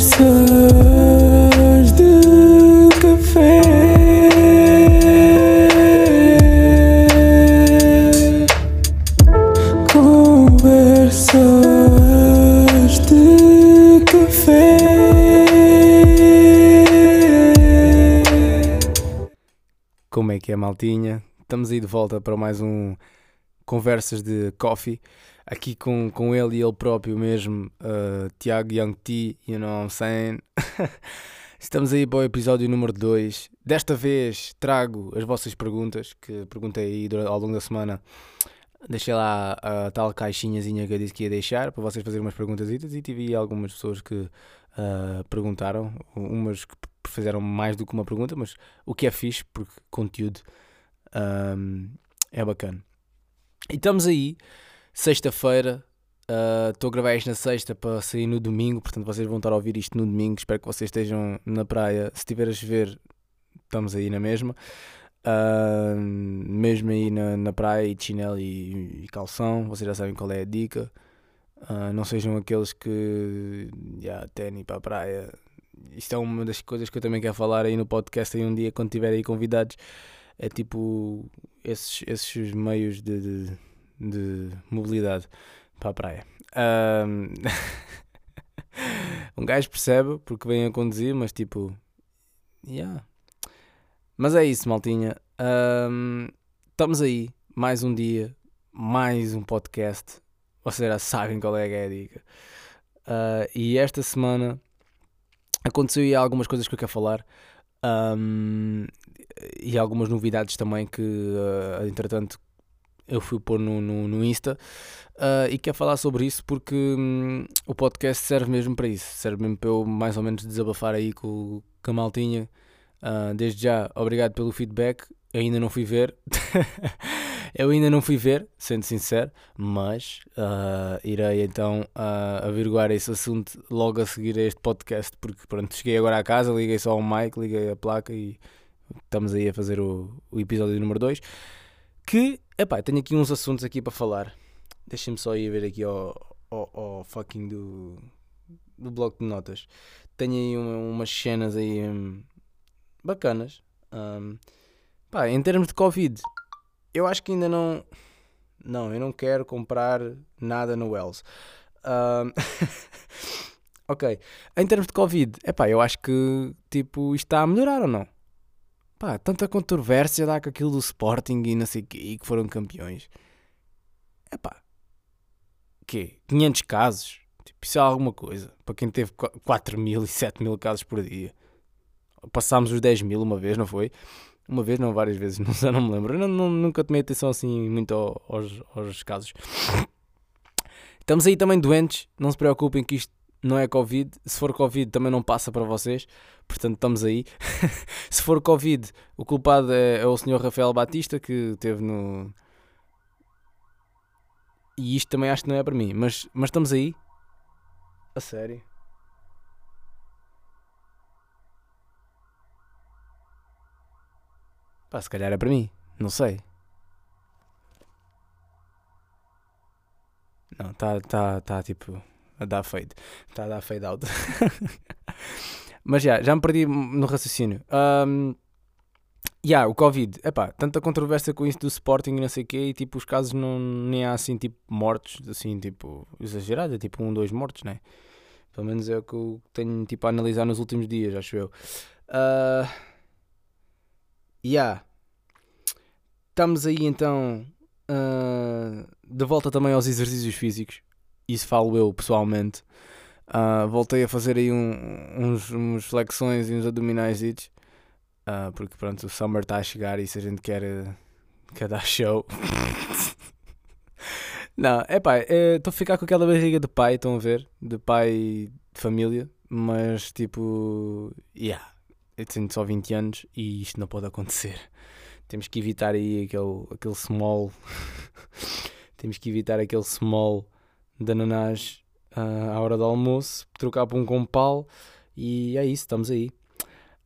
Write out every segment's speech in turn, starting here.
Conversas de café. Conversas de café. Como é que é, maltinha? Estamos aí de volta para mais um Conversas de Coffee. Aqui com, com ele e ele próprio mesmo, uh, Tiago Young T, you know what I'm saying? Estamos aí para o episódio número 2. Desta vez trago as vossas perguntas, que perguntei aí ao longo da semana. Deixei lá a tal caixinhazinha que eu disse que ia deixar para vocês fazerem umas perguntas e tive algumas pessoas que uh, perguntaram, umas que fizeram mais do que uma pergunta, mas o que é fixe, porque conteúdo um, é bacana. E estamos aí, sexta-feira, estou a gravar isto na sexta para sair no domingo, portanto vocês vão estar a ouvir isto no domingo, espero que vocês estejam na praia, se estiver a chover, estamos aí na mesma. Uh, mesmo aí na, na praia e chinelo e, e, calção, vocês já sabem qual é a dica. Uh, não sejam aqueles que já tênis para a praia. Isto é uma das coisas que eu também quero falar aí no podcast aí um dia quando tiver aí convidados. É tipo esses, esses meios de, de, de mobilidade para a praia. Um, um gajo percebe porque vem a conduzir, mas tipo, yeah. Mas é isso, maltinha. Um, estamos aí, mais um dia, mais um podcast. Vocês já sabem qual é a dica. Uh, e esta semana aconteceu aí algumas coisas que eu quero falar. Um, e algumas novidades também que, uh, entretanto, eu fui pôr no, no, no Insta. Uh, e quero falar sobre isso porque um, o podcast serve mesmo para isso. Serve mesmo para eu mais ou menos desabafar aí com, com a maltinha Uh, desde já, obrigado pelo feedback. Eu ainda não fui ver. eu ainda não fui ver, sendo sincero, mas uh, irei então uh, averiguar esse assunto logo a seguir a este podcast, porque pronto, cheguei agora à casa, liguei só ao mic, liguei a placa e estamos aí a fazer o, o episódio número 2. Que, epá, tenho aqui uns assuntos aqui para falar. Deixem-me só ir ver aqui ao, ao, ao fucking do, do bloco de notas. Tenho aí uma, umas cenas aí. Um, bacanas. Um, pá, em termos de Covid, eu acho que ainda não. Não, eu não quero comprar nada no Wells. Um, ok. Em termos de Covid, é pá, eu acho que tipo, isto está a melhorar ou não? Pá, tanta controvérsia dá com aquilo do Sporting e não sei quê, e que foram campeões. É pá. Quê? 500 casos? Tipo, isso é alguma coisa. Para quem teve 4 mil e 7 mil casos por dia passámos os 10 mil uma vez, não foi? Uma vez, não, várias vezes, não, já não me lembro. Eu não, não, nunca tomei atenção assim muito aos, aos casos. Estamos aí também doentes, não se preocupem que isto não é Covid. Se for Covid, também não passa para vocês. Portanto, estamos aí. se for Covid, o culpado é, é o senhor Rafael Batista que teve no. E isto também acho que não é para mim. Mas, mas estamos aí. A sério. Pá, se calhar é para mim. Não sei. Não, está tá, tá tipo a dar fade. Está a dar fade out. Mas já, já me perdi no raciocínio. Um, yeah, o Covid, epá, tanta controvérsia com isso do Sporting e não sei o quê, e tipo, os casos não, nem há assim, tipo, mortos, assim, tipo, exagerado, é tipo um, dois mortos, né? Pelo menos é o que eu tenho, tipo, a analisar nos últimos dias, acho eu. Uh, yeah. Estamos aí então uh, de volta também aos exercícios físicos. Isso falo eu pessoalmente. Uh, voltei a fazer aí um, uns, uns flexões e uns abdominais. Uh, porque pronto, o summer está a chegar e se a gente quer, quer dar show. Não, é pá, estou a ficar com aquela barriga de pai, estão a ver? De pai de família, mas tipo, yeah, eu tenho só 20 anos e isto não pode acontecer. Temos que evitar aí aquele, aquele small. Temos que evitar aquele small de ananás uh, à hora do almoço, trocar por um compal e é isso, estamos aí.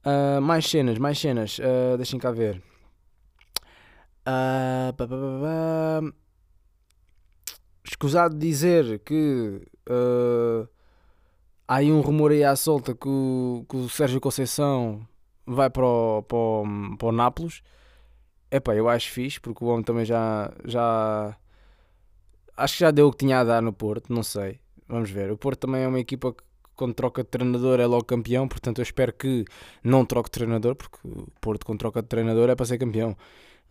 Uh, mais cenas, mais cenas, uh, deixem cá ver. Uh, Escusado dizer que uh, há aí um rumor aí à solta que o, que o Sérgio Conceição vai para o, para o, para o Nápoles. Epá, eu acho fixe, porque o homem também já, já. Acho que já deu o que tinha a dar no Porto, não sei. Vamos ver. O Porto também é uma equipa que, quando troca de treinador, é logo campeão. Portanto, eu espero que não troque de treinador, porque o Porto, quando troca de treinador, é para ser campeão.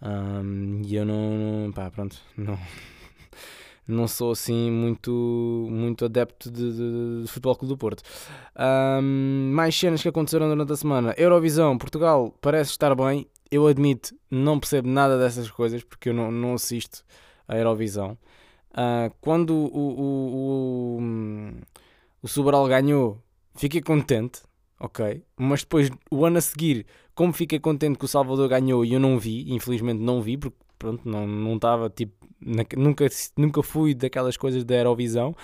Um, e eu não. Pá, pronto. Não, não sou assim muito, muito adepto de, de, de Futebol Clube do Porto. Um, mais cenas que aconteceram durante a semana. Eurovisão, Portugal parece estar bem. Eu admito, não percebo nada dessas coisas porque eu não, não assisto a Eurovisão. Uh, quando o, o, o, o Sobral ganhou, fiquei contente, ok? Mas depois, o ano a seguir, como fiquei contente que o Salvador ganhou e eu não vi, infelizmente não vi, porque pronto, não estava tipo, na, nunca, nunca fui daquelas coisas da Eurovisão.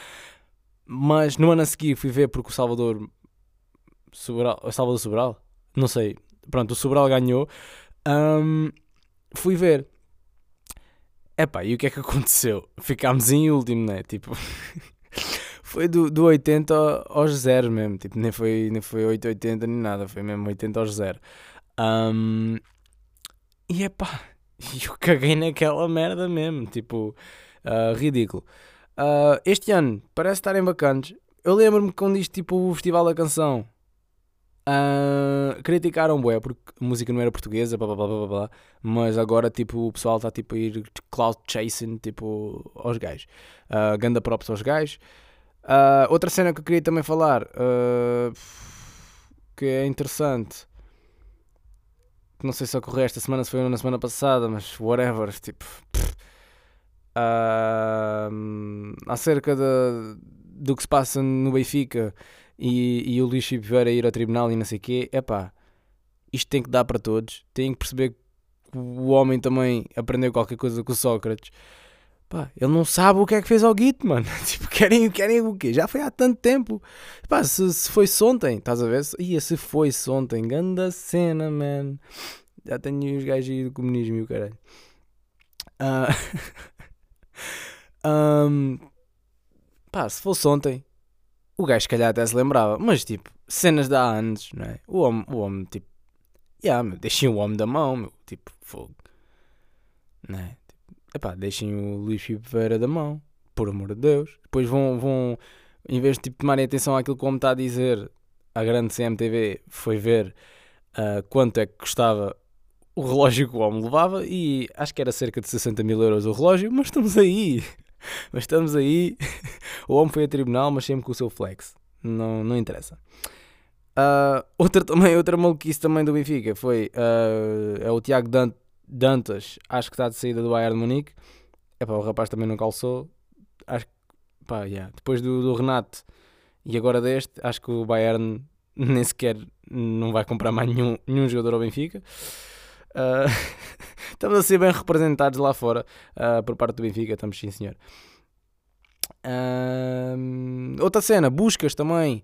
Mas no ano a seguir fui ver porque o Salvador. Sobral, Salvador Sobral? Não sei. Pronto, o Sobral ganhou. Um, fui ver. Epá, e o que é que aconteceu? Ficámos em último, né? Tipo, foi do, do 80 aos 0 mesmo. Tipo, nem foi, nem foi 880 nem nada, foi mesmo 80 aos 0. Um, e epá, eu caguei naquela merda mesmo. Tipo, uh, ridículo. Uh, este ano parece estarem bacanas. Eu lembro-me quando isto, tipo, o Festival da Canção Uh, criticaram bué porque a música não era portuguesa, blá, blá, blá, blá, mas agora tipo, o pessoal está tipo, a ir cloud chasing tipo, aos gajos. Uh, ganda props aos gajos. Uh, outra cena que eu queria também falar uh, que é interessante. Não sei se ocorreu esta semana, se foi na semana passada, mas whatever. Tipo, uh, acerca de, do que se passa no Benfica e, e o Luís Filipe Vieira ir ao tribunal e não sei o quê, é pá, isto tem que dar para todos, tem que perceber que o homem também aprendeu qualquer coisa com o Sócrates. Pá, ele não sabe o que é que fez ao Git, mano. Tipo, querem, querem o quê? Já foi há tanto tempo. Pá, se, se foi-se ontem, estás a ver? Ia, se foi-se ontem, ganda cena, man. Já tenho os gajos aí do comunismo e o caralho. Uh... um... Pá, se fosse ontem, o gajo, se calhar, até se lembrava. Mas, tipo, cenas de há anos, não é? O homem, o homem tipo, yeah, meu, deixem o homem da mão, meu, tipo, fogo. Não é? Tipo, epá, deixem o Luís Filipe da mão, por amor de Deus. Depois vão, vão em vez de tipo, tomarem atenção àquilo que o homem está a dizer, a grande CMTV foi ver uh, quanto é que custava o relógio que o homem levava e acho que era cerca de 60 mil euros o relógio, mas estamos aí. mas estamos aí. o homem foi a tribunal, mas sempre com o seu flex. Não, não interessa. Uh, outra, também, outra maluquice também do Benfica foi uh, é o Tiago Dantas, acho que está de saída do Bayern de Munique. Epá, o rapaz também não calçou. Acho que, pá, yeah. depois do, do Renato e agora deste, acho que o Bayern nem sequer não vai comprar mais nenhum, nenhum jogador ao Benfica. Uh, estamos a ser bem representados lá fora uh, por parte do Benfica, estamos sim senhor. Uh, outra cena, buscas também.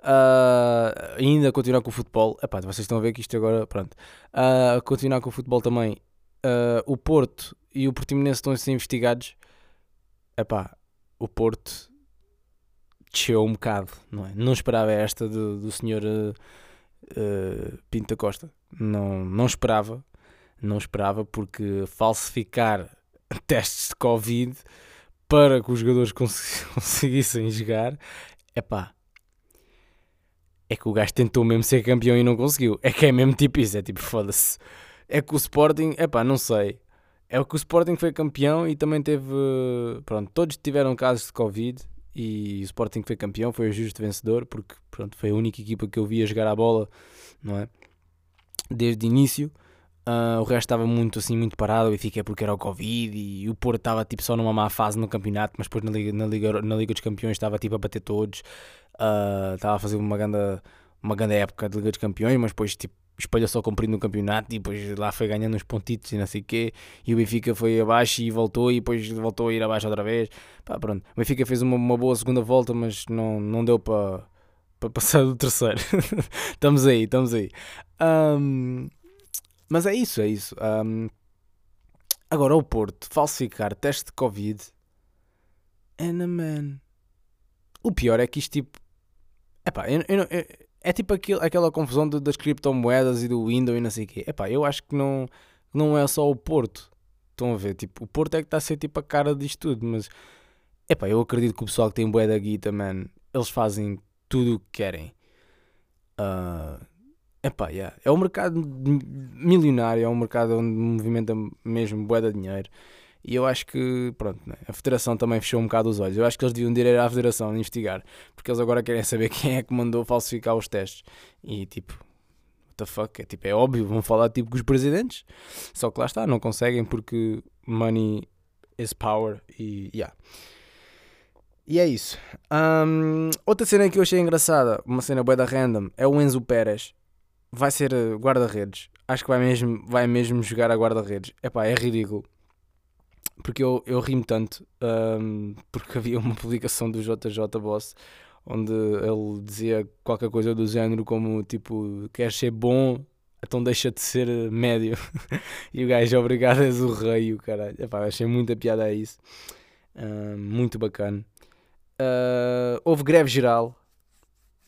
Uh, ainda continuar com o futebol. Epá, vocês estão a ver que isto agora, pronto. Uh, continuar com o futebol também. Uh, o Porto e o Portimonense estão a ser investigados. Epá, o Porto desceu um bocado, não é? Não esperava esta do, do senhor Pinto da Costa. Não, não esperava. Não esperava porque falsificar testes de Covid para que os jogadores cons conseguissem jogar, é pá. É que o gajo tentou mesmo ser campeão e não conseguiu. É que é mesmo tipo isso, é tipo foda-se. É que o Sporting, é pá, não sei. É que o Sporting foi campeão e também teve. Pronto, todos tiveram casos de Covid e o Sporting foi campeão, foi o justo vencedor, porque pronto, foi a única equipa que eu via jogar a bola, não é? Desde o início. Uh, o resto estava muito assim, muito parado. E fiquei porque era o Covid e o Porto estava tipo só numa má fase no campeonato, mas depois na Liga, na Liga, na Liga dos Campeões estava tipo a bater todos. Uh, estava a fazer uma grande, uma grande época de Liga dos Campeões, mas depois tipo espalhou só cumprindo no campeonato e depois lá foi ganhando uns pontitos e não sei o quê. E o Benfica foi abaixo e voltou e depois voltou a ir abaixo outra vez. Pá, pronto. O Benfica fez uma, uma boa segunda volta, mas não, não deu para para passar do terceiro. estamos aí, estamos aí. Um, mas é isso, é isso. Um, agora, o Porto falsificar teste de Covid. Ana, man. O pior é que isto, tipo. Epá, eu, eu, eu- é tipo aquilo, aquela confusão de- das criptomoedas e do Windows e não sei o quê. Epá, eu acho que não, não é só o Porto. Estão a ver? Tipo, o Porto é que está a ser tipo a cara disto tudo, mas epá, eu acredito que o pessoal que tem bué da guita, man, eles fazem tudo o que querem. Ah, epá, yeah. é um mercado milionário, é um mercado onde movimenta mesmo bué de dinheiro. E eu acho que, pronto, né, a Federação também fechou um bocado os olhos. Eu acho que eles deviam ir à Federação investigar, porque eles agora querem saber quem é que mandou falsificar os testes. E tipo, what the fuck? É, tipo, é óbvio, vão falar tipo com os presidentes. Só que lá está, não conseguem porque money is power e yeah. E é isso. Ahm, outra cena que eu achei engraçada, uma cena bué da random, é o Enzo Pérez. Vai ser eh, guarda-redes. Acho que vai mesmo, vai mesmo jogar a guarda-redes. Epá, é ridículo. Porque eu, eu rimo tanto. ahm, porque havia uma publicação do JJ Boss onde ele dizia qualquer coisa do género como tipo, queres ser bom, então deixa de ser eh, médio. e o gajo, obrigado, és o rei, o caralho. Epá, achei muita piada a isso. Muito bacana. Ah, houve greve geral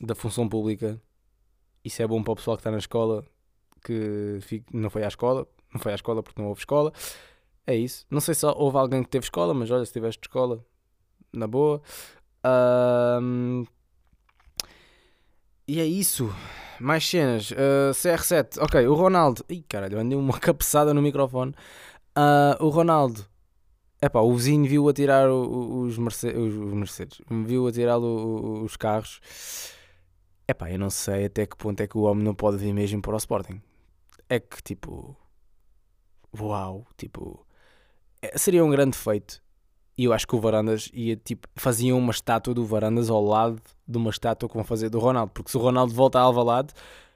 da função pública. Isso é bom para o pessoal que está na escola, que não foi à escola, não foi à escola porque não houve escola. É isso. Não sei se houve alguém que teve escola, mas olha, se tiveste escola, na boa. Ahm, e é isso. Mais cenas. Ah, CR7. Ok, o Ronaldo. Ih, caralho, andei uma cabeçada no microfone. Ah, o Ronaldo. Epá, o vizinho viu a tirar os, Merce- os- Mercedes. Viu a tirar os carros. Epá, eu não sei até que ponto é que o homem não pode vir mesmo para o Sporting. É que, tipo... Uau, tipo... é- seria um grande feito. E eu acho que o Varandas ia, tipo... Faziam uma estátua do Varandas ao lado de uma estátua que vão fazer do Ronaldo. Porque se o Ronaldo volta a Alvalade,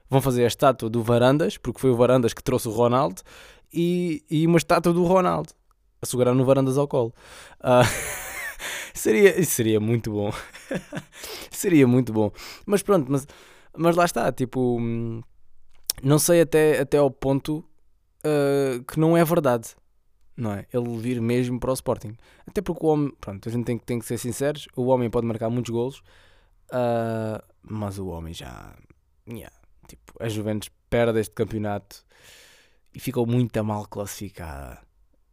vão fazer a estátua do Varandas, porque foi o Varandas que trouxe o Ronaldo, e, e uma estátua do Ronaldo. A segurar no Varandas ao colo. Ah, seria, seria muito bom. seria muito bom. Mas pronto, mas, mas lá está, tipo... Não sei até, até ao ponto ah, que não é verdade. Não é? Ele vir mesmo para o Sporting. Até porque o homem, pronto, a gente tem, que- tem que ser sinceros, o homem pode marcar muitos golos, ah, mas o homem já, yeah, tipo, a Juventus perde este campeonato e ficou muito mal classificada.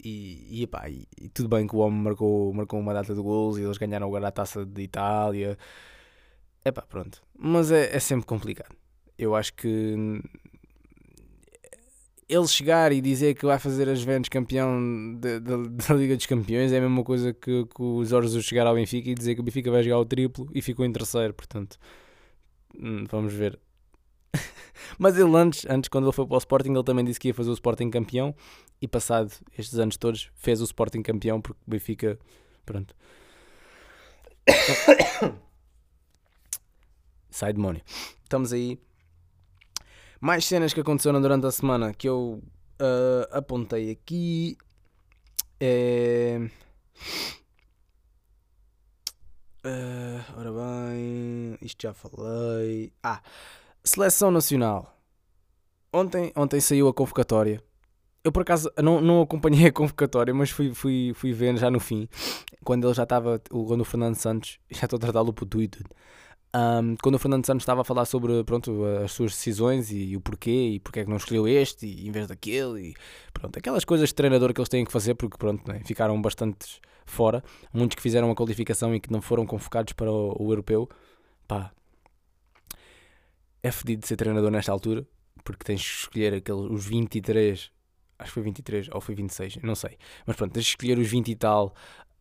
E, e, epá, e, e tudo bem que o homem marcou, marcou uma data de golos e eles ganharam agora a taça de Itália. Epá, pronto. Mas é, é sempre complicado. Eu acho que ele chegar e dizer que vai fazer as Juventus campeão da- Liga dos Campeões é a mesma coisa que, que o chegar ao Benfica e dizer que o Benfica vai jogar o triplo e ficou em terceiro, portanto hum, vamos ver. Mas ele antes, antes, quando ele foi para o Sporting, ele também disse que ia fazer o Sporting campeão e passado estes anos todos fez o Sporting campeão porque o Benfica, pronto. Sai demónio. Estamos aí. Mais cenas que aconteceram durante a semana que eu ah, apontei aqui. É... Ah, ora bem, isto já falei. Ah, seleção nacional. Ontem, ontem saiu a convocatória. Eu por acaso não, não acompanhei a convocatória, mas fui, fui, fui vendo já no fim, quando ele já estava, quando o Fernando Santos, já estou a tratá-lo por e tudo. Ahm, quando o Fernando Santos estava a falar sobre pronto, as suas decisões e o porquê e porque é que não escolheu este e, em vez daquele e pronto, aquelas coisas de treinador que eles têm que fazer porque pronto, né, ficaram bastante fora. Muitos que fizeram a qualificação e que não foram convocados para o, o europeu. Pá, é fedido de ser treinador nesta altura porque tens que escolher aqueles, os 23, acho que foi 23 ou foi 26, não sei, mas pronto, tens que escolher os 20 e tal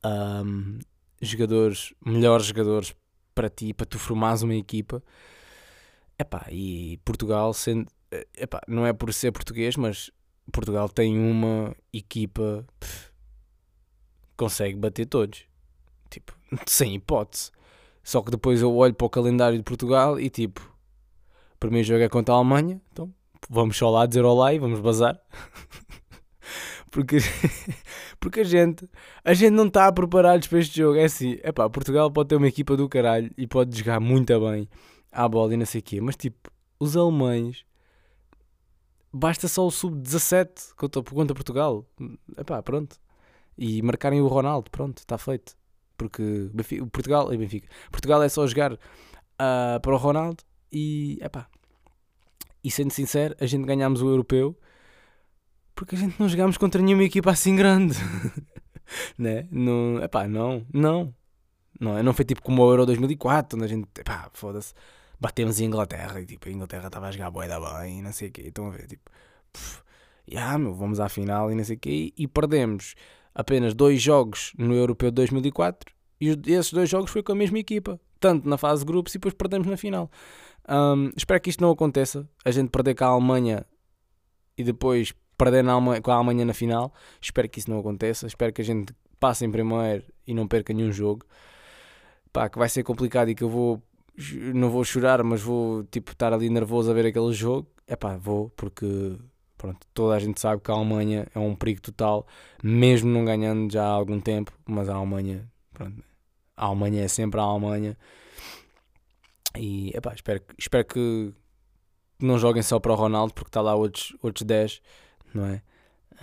ahm, jogadores, melhores jogadores para ti, para tu formares uma equipa. Epá, e Portugal sendo, eh, epá, não é por ser português, mas Portugal tem uma equipa pff, consegue bater todos. Tipo, sem hipótese. Só que depois eu olho para o calendário de Portugal e tipo, primeiro jogo é contra a Alemanha, então vamos só lá dizer olá e vamos bazar. porque, porque a gente a gente não está preparados para este jogo. É assim, epá, Portugal pode ter uma equipa do caralho e pode jogar muito bem à bola e não sei o quê, mas tipo, os alemães basta só o sub-17 contra, contra Portugal. Epá, pronto. E marcarem o Ronaldo, pronto, está feito. Porque Benfica- Portugal e Benfica. Portugal é só jogar ah, para o Ronaldo e, epá, e sendo sincero, a gente ganhámos o europeu porque a gente não jogámos contra nenhuma equipa assim grande. né? Não, epá, não, não. Não, não foi tipo como o Euro 2004, onde a gente, epá, foda-se, batemos em Inglaterra e tipo, a Inglaterra estava a jogar bué da bem e não sei o quê. Estão a ver, tipo, pff, yeah, meu, vamos à final e não sei o quê. E, e perdemos apenas dois jogos no Europeu de 2004 e esses dois jogos foi com a mesma equipa, tanto na fase de grupos e depois perdemos na final. Hum, espero que isto não aconteça, a gente perder com a Alemanha e depois perder Alemanha- com a Alemanha na final. Espero que isso não aconteça, espero que a gente passe em primeiro e não perca nenhum jogo. Pá, que vai ser complicado e que eu vou não vou chorar, mas vou tipo estar ali nervoso a ver aquele jogo. É pá, vou, porque pronto, toda a gente sabe que a Alemanha é um perigo total, mesmo não ganhando já há algum tempo, mas a Alemanha, pronto, a Alemanha é sempre a Alemanha. E é pá, espero, que- espero que não joguem só para o Ronaldo, porque está lá outros, outros 10, não é?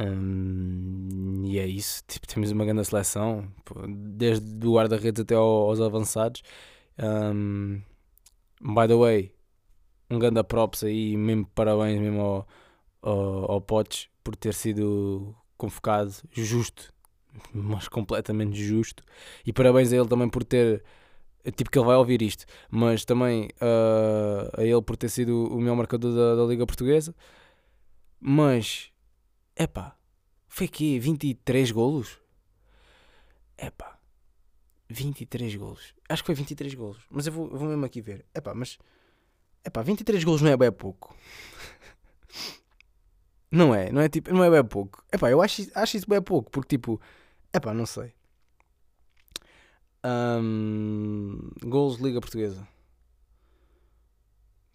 Hum, e é isso, tipo, temos uma grande seleção, desde o guarda-redes até ao- aos avançados. Um, by the way, um grande props aí, mesmo parabéns mesmo ao, ao, ao Potes por ter sido convocado justo, mas completamente justo. E parabéns a ele também por ter, tipo que ele vai ouvir isto, mas também ah, a ele por ter sido o melhor marcador da, da Liga Portuguesa. Mas, epá, foi aqui 23 golos? Epá, 23 golos. Acho que foi 23 golos. Mas eu vou, eu vou mesmo aqui ver. Epá, mas. Epá, 23 golos não é bem pouco. Não é, não é tipo, não é bem pouco. Epá, eu acho, acho isso bem pouco, porque tipo, epá, não sei. Golos de Liga Portuguesa.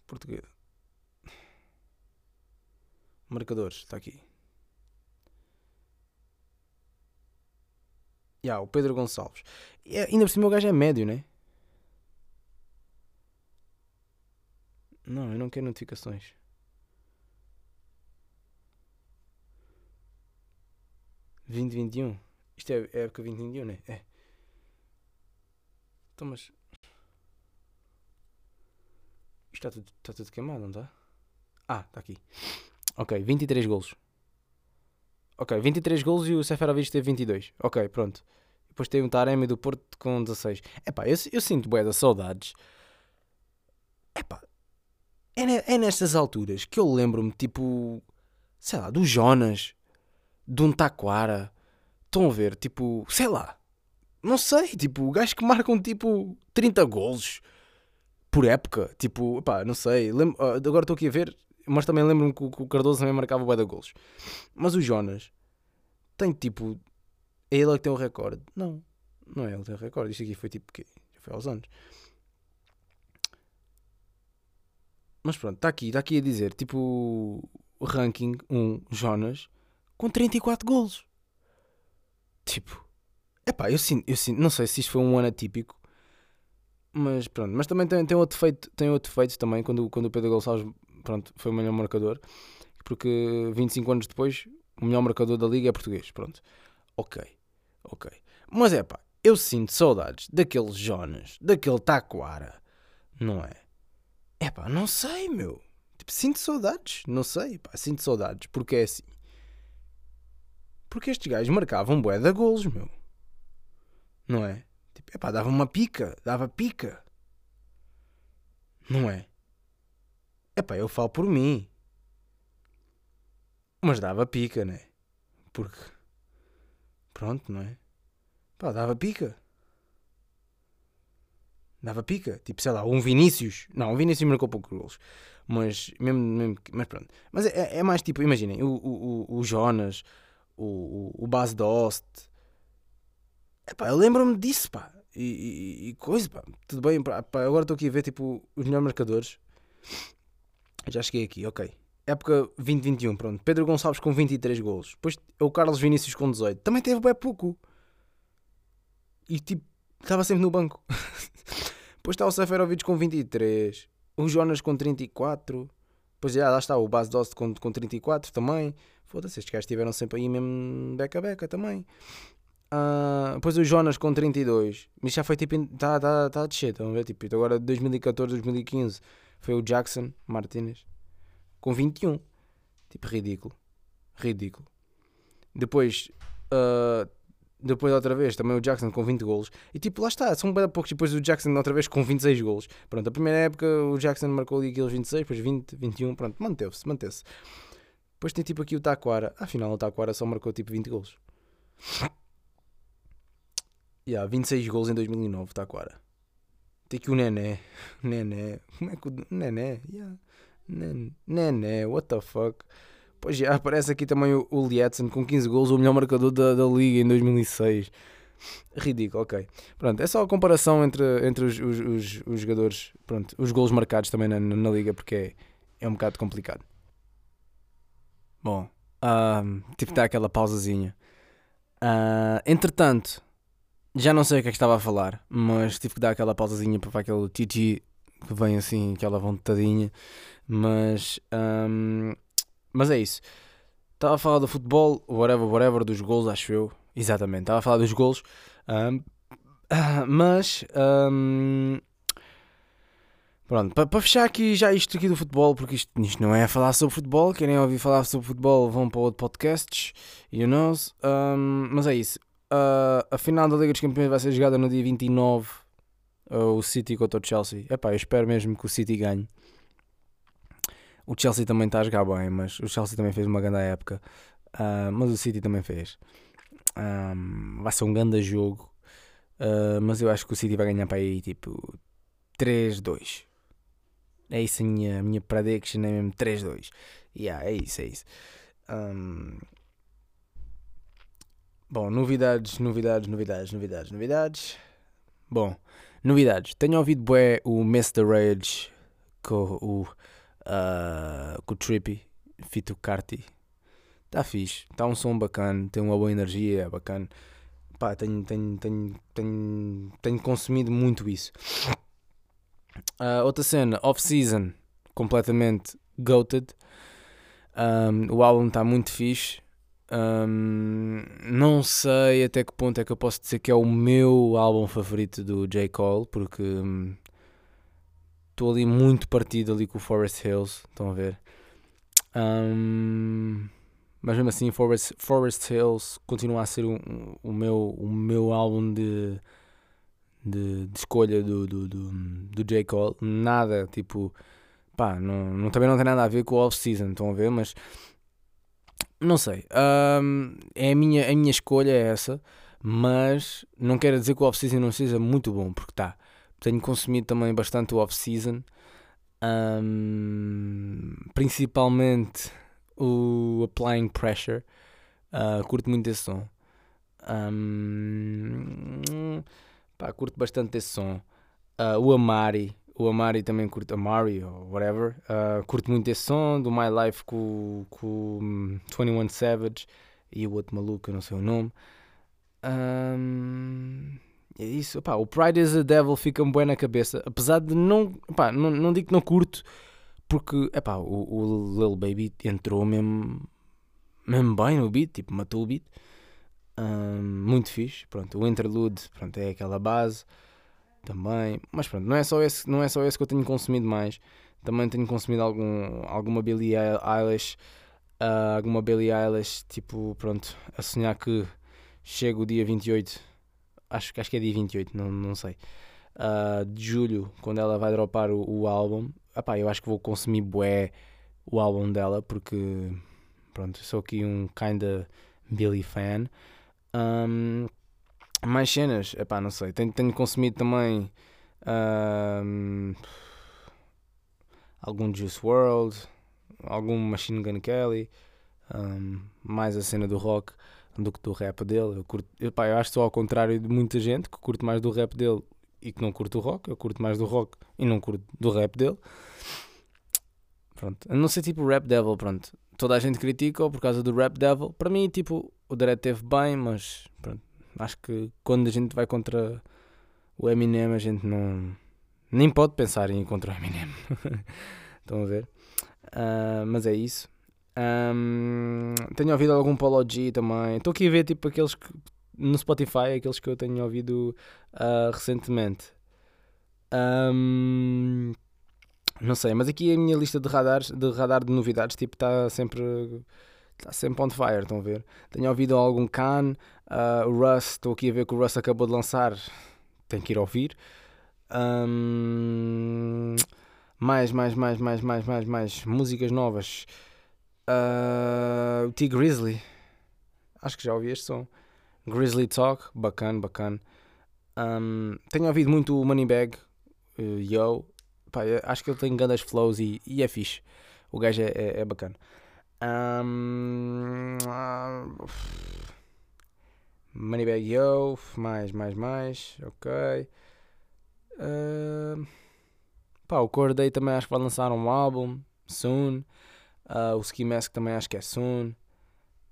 Portuguesa. Marcadores, está aqui. Ya, o Pedro Gonçalves. E, ainda por cima o gajo é médio, né? Não, eu não quero notificações. Vinte vinte e um. Isto é, é época 2021, né? É. Então, mas. Isto está tudo, está tudo queimado, não está? Ah, está aqui. Ok, 23 golos. Ok, 23 golos e o Seferovic teve 22. Ok, pronto. Depois tem o Taremi do Porto com 16. Epá, eu, eu sinto bué das saudades. Epá, é, é nestas alturas que eu lembro-me, tipo, sei lá, do Jonas, de um Taquara. Estão a ver, tipo, sei lá. Não sei, tipo, gajos que marcam, tipo, 30 golos por época. Tipo, epá, não sei. Lembro, ah, agora estou aqui a ver, mas também lembro-me que, o- que o Cardoso também marcava bué de golos. Mas o Jonas tem, tipo, é ele que tem o recorde? Não, não é ele que tem o recorde. Isto aqui foi tipo quê? Já foi aos anos. Mas pronto, está aqui, está aqui a dizer, tipo, o ranking 1, Jonas, com 34 golos. Tipo, epá, eu sinto, eu sinto, não sei se isto foi um ano atípico, mas pronto, mas também tem, tem outro feito, tem outro feito também, quando, quando o Pedro Gonçalves, pronto, foi o melhor marcador, porque 25 anos depois, o melhor marcador da liga é português, pronto. Ok, ok. Mas é pá, eu sinto saudades daquele Jonas, daquele Taquara, não é? É pá, não sei, meu. Tipo, sinto saudades, não sei, pá, sinto saudades, porque é assim. Porque estes gajos marcavam bué de golos, meu. Não é? Tipo, é pá, dava uma pica, dava pica. Não é? É pá, eu falo por mim. Mas dava pica, né? Porque. Pronto, não é? Pá, dava pica. Dava pica. Tipo, sei lá, um Vinícius. Não, o Vinícius marcou poucos golos. Mas, mesmo, mesmo mas pronto. Mas é, é mais tipo, imaginem, o, o- o Jonas, o, o, o Bas Dost. Epá, eu lembro-me disso, pá. E, e- e coisa, pá. Tudo bem, pá. agora estou aqui a ver, tipo, os melhores marcadores. Já cheguei aqui, ok. Época 2021, pronto. Pedro Gonçalves com 23 golos. Depois é o Carlos Vinícius com 18. Também teve bem pouco. E tipo, estava sempre no banco. Depois está o Seferovic com 23. O Jonas com 34. Depois já lá está o Bas Dost com, com 34 também. Foda-se, estes gajos estiveram sempre aí mesmo beca a beca também. Ah, depois o Jonas com 32. Mas já foi tipo. Está tá, tá a descer, estão a ver? Tipo, agora 2014, 2015 foi o Jackson Martinez com 21. Tipo, ridículo. Ridículo. Depois. ah, depois outra vez também o Jackson com 20 golos. E tipo, lá está, são bem poucos. Depois o Jackson outra vez com 26 golos. Pronto, a primeira época o Jackson marcou ali aqueles 26, depois 20, 21. Pronto, manteve-se, manteve-se. Depois tem tipo aqui o Taquara. Afinal, o Taquara só marcou tipo 20 golos. Yeah, 26 gols em 2009, Taquara. Tem aqui o Nené. Nené. Como é que o. Nené? Yeah. Nen- Nené, what the fuck? Pois já, aparece aqui também o, o Lietzen com 15 gols, o melhor marcador da, da liga em 2006. Ridículo, ok. Pronto, é só a comparação entre, entre os, os, os, os jogadores, pronto, os gols marcados também na, na liga, porque é, é um bocado complicado. Bom, tive que dar aquela pausazinha. Ah, entretanto, já não sei o que é que estava a falar, mas tive que dar aquela pausazinha para aquele titi que vem assim, aquela vontadinha. Mas, ahm, mas é isso. Estava a falar do futebol, whatever, whatever, dos gols, acho eu. Exatamente, estava a falar dos gols. ahm, ah, mas, ahm, pronto, para, para fechar aqui já isto aqui do futebol, porque isto, isto não é a falar sobre futebol. Querem ouvir falar sobre futebol, vão para outro podcasts, you know. ahm, mas é isso. Ah, a final da Liga dos Campeões vai ser jogada no dia 29. ah, o City contra o Chelsea. Epá, eu espero mesmo que o City ganhe. O Chelsea também está a jogar bem, mas o Chelsea também fez uma grande época. Ah, mas o City também fez. Ah, vai ser um grande jogo. Ah, mas eu acho que o City vai ganhar para aí tipo 3-2. É isso a minha, minha prediction, é mesmo 3-2. Yeah, é isso, é isso. Ahm, Bom, novidades, novidades, novidades, novidades, novidades. Bom, novidades. Tenho ouvido bué o Mr. Rage com o, ah, com o Trippy, Fito Carti. Está fixe, está um som bacana, tem uma boa energia, é bacana. Pá, tenho, tenho, tenho, tenho, tenho consumido muito isso. Ah, outra cena, off-season, completamente goated. Um, o álbum está muito fixe. Um, não sei até que ponto é que eu posso dizer que é o meu álbum favorito do J. Cole, porque estou ali muito partido ali com o Forest Hills, estão a ver? Um, mas mesmo assim, Forest, Forest Hills continua a ser o, o, meu, o meu álbum de, de, de escolha do, do, do, do J. Cole. Nada, tipo, pá, não, não, também não tem nada a ver com o off-season, estão a ver? Mas não sei, hum, é a minha, a minha escolha é essa, mas não quer dizer que o off-season não seja muito bom, porque tá, tenho consumido também bastante o off-season, hum, principalmente o Applying Pressure, ah, curto muito esse som. Hum, pá, curto bastante esse som. Ah, o Amari, o Amari também curto, Amari ou whatever, ah, curto muito esse som do My Life com, com hum, 21 Savage e o outro maluco, eu não sei o nome. Hum, é isso, pá, o Pride is a Devil fica-me bem na cabeça, apesar de não, pá, não, não digo que não curto, porque, epá, o, o Lil Baby entrou mesmo, mesmo bem no beat, tipo, matou o beat. Muito fixe, pronto, o interlude, pronto, é aquela base também, mas pronto, não é só esse, não é só esse que eu tenho consumido mais, também tenho consumido algum, alguma Billie Eilish, ah, alguma Billie Eilish, tipo, pronto, a sonhar que chega o dia 28, acho, acho que é dia 28, não, não sei, ah, de julho, quando ela vai dropar o, o álbum, Epá, eu acho que vou consumir bué o álbum dela, porque, pronto, sou aqui um kinda Billie fan. Um, mais cenas, epá, não sei. Tenho, tenho consumido também um, algum Juice World, algum Machine Gun Kelly, um, mais a cena do rock do que do rap dele. Eu, curto, epá, eu acho só ao contrário de muita gente que curte mais do rap dele e que não curte o rock. Eu curto mais do rock e não curto do rap dele. Pronto, a não ser tipo Rap Devil, pronto. Toda a gente critica por causa do Rap Devil. Para mim, tipo, o Dredd teve bem, mas pronto. Acho que quando a gente vai contra o Eminem, a gente não. Nem pode pensar em ir contra o Eminem. Estão a ver? Uh, mas é isso. Um, tenho ouvido algum Polo G também. Estou aqui a ver tipo aqueles que no Spotify, aqueles que eu tenho ouvido ah, recentemente. Ahm, não sei, mas aqui a minha lista de radares, de radar de novidades, tipo, está sempre está sempre on fire, estão a ver? Tenho ouvido algum Khan, ah, o Russ, estou aqui a ver que o Russ acabou de lançar, tenho que ir ouvir. Ahm, mais, mais, mais, mais, mais, mais, mais músicas novas. Ah, o T Grizzly, acho que já ouvi este som. Grizzly Talk, bacana, bacana. Ahm, tenho ouvido muito o Moneybag, uh, Yo, Pá, acho que ele tem grandes flows e, e é fixe. O gajo é, é, é bacana. Ahm, ah, Moneybag Yo, mais, mais, mais, ok. Ahm, pá, o também acho que vai lançar um álbum, soon. Ah, o Ski Mask também acho que é soon.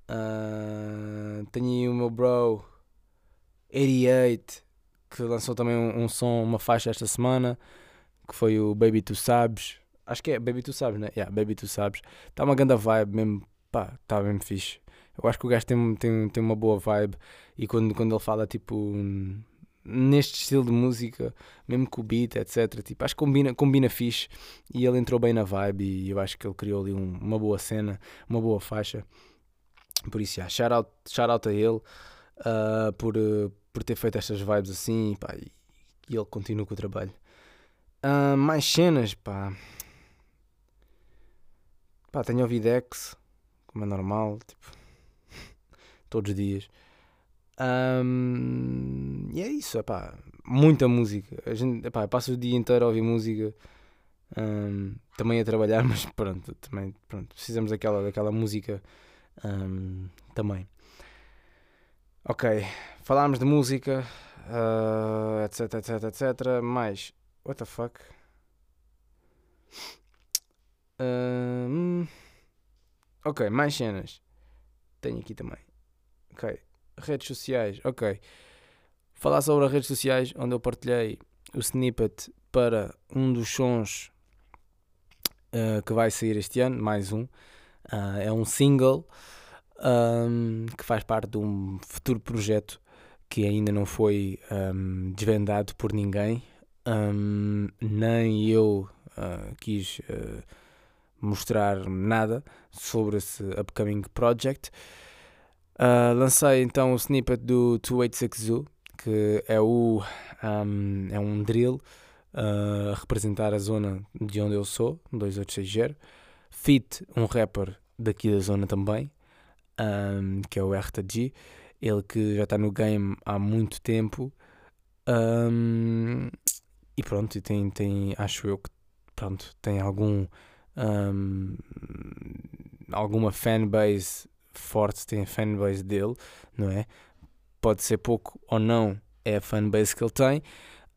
Ah, tenho aí o meu bro 88 que lançou também um, um som, uma faixa esta semana que foi o Baby Tu Sabes. Acho que é Baby Tu Sabes, né? Yeah, Baby Tu Sabes. Está uma grande vibe mesmo, pá, está mesmo fixe. Eu acho que o gajo tem, tem, tem uma boa vibe e quando, quando ele fala tipo neste estilo de música, mesmo com o beat, etc. Tipo, acho que combina, combina fixe e ele entrou bem na vibe e eu acho que ele criou ali um- uma boa cena, uma boa faixa. Por isso, já, shout out, shout out a ele ah, por, eh, por ter feito estas vibes assim pá, e, e ele continua com o trabalho. Ah, mais cenas, pá. Pá, tenho ouvido X, como é normal, tipo, todos os dias. Ahm, e é isso, pá, muita música. A gente, epá, passo o dia inteiro a ouvir música, ahm, também a trabalhar, mas pronto, também, pronto, precisamos daquela, daquela música ahm, também. Ok, falámos de música, ah, etc, etc, etc, mais, what the fuck? Ok, mais cenas. Tenho aqui também. Ok, redes sociais. Ok, falar sobre as redes sociais, onde eu partilhei o snippet para um dos sons ah, que vai sair este ano, mais um. Ah, é um single ahm, que faz parte de um futuro projeto que ainda não foi ahm, desvendado por ninguém. Ahm, nem eu ah, quis mostrar nada sobre esse upcoming project. Ah, lancei então o snippet do 286 Zoo, que é, o, ahm, é um drill ah, a representar a zona de onde eu sou, 2860. Fit, um rapper daqui da zona também, ahm, que é o RTG. Ele que já está no game há muito tempo. Ahm, e pronto, tem, tem, acho eu que pronto, tem algum alguma fanbase forte, tem a fanbase dele, não é? Pode ser pouco ou não, é a fanbase que ele tem.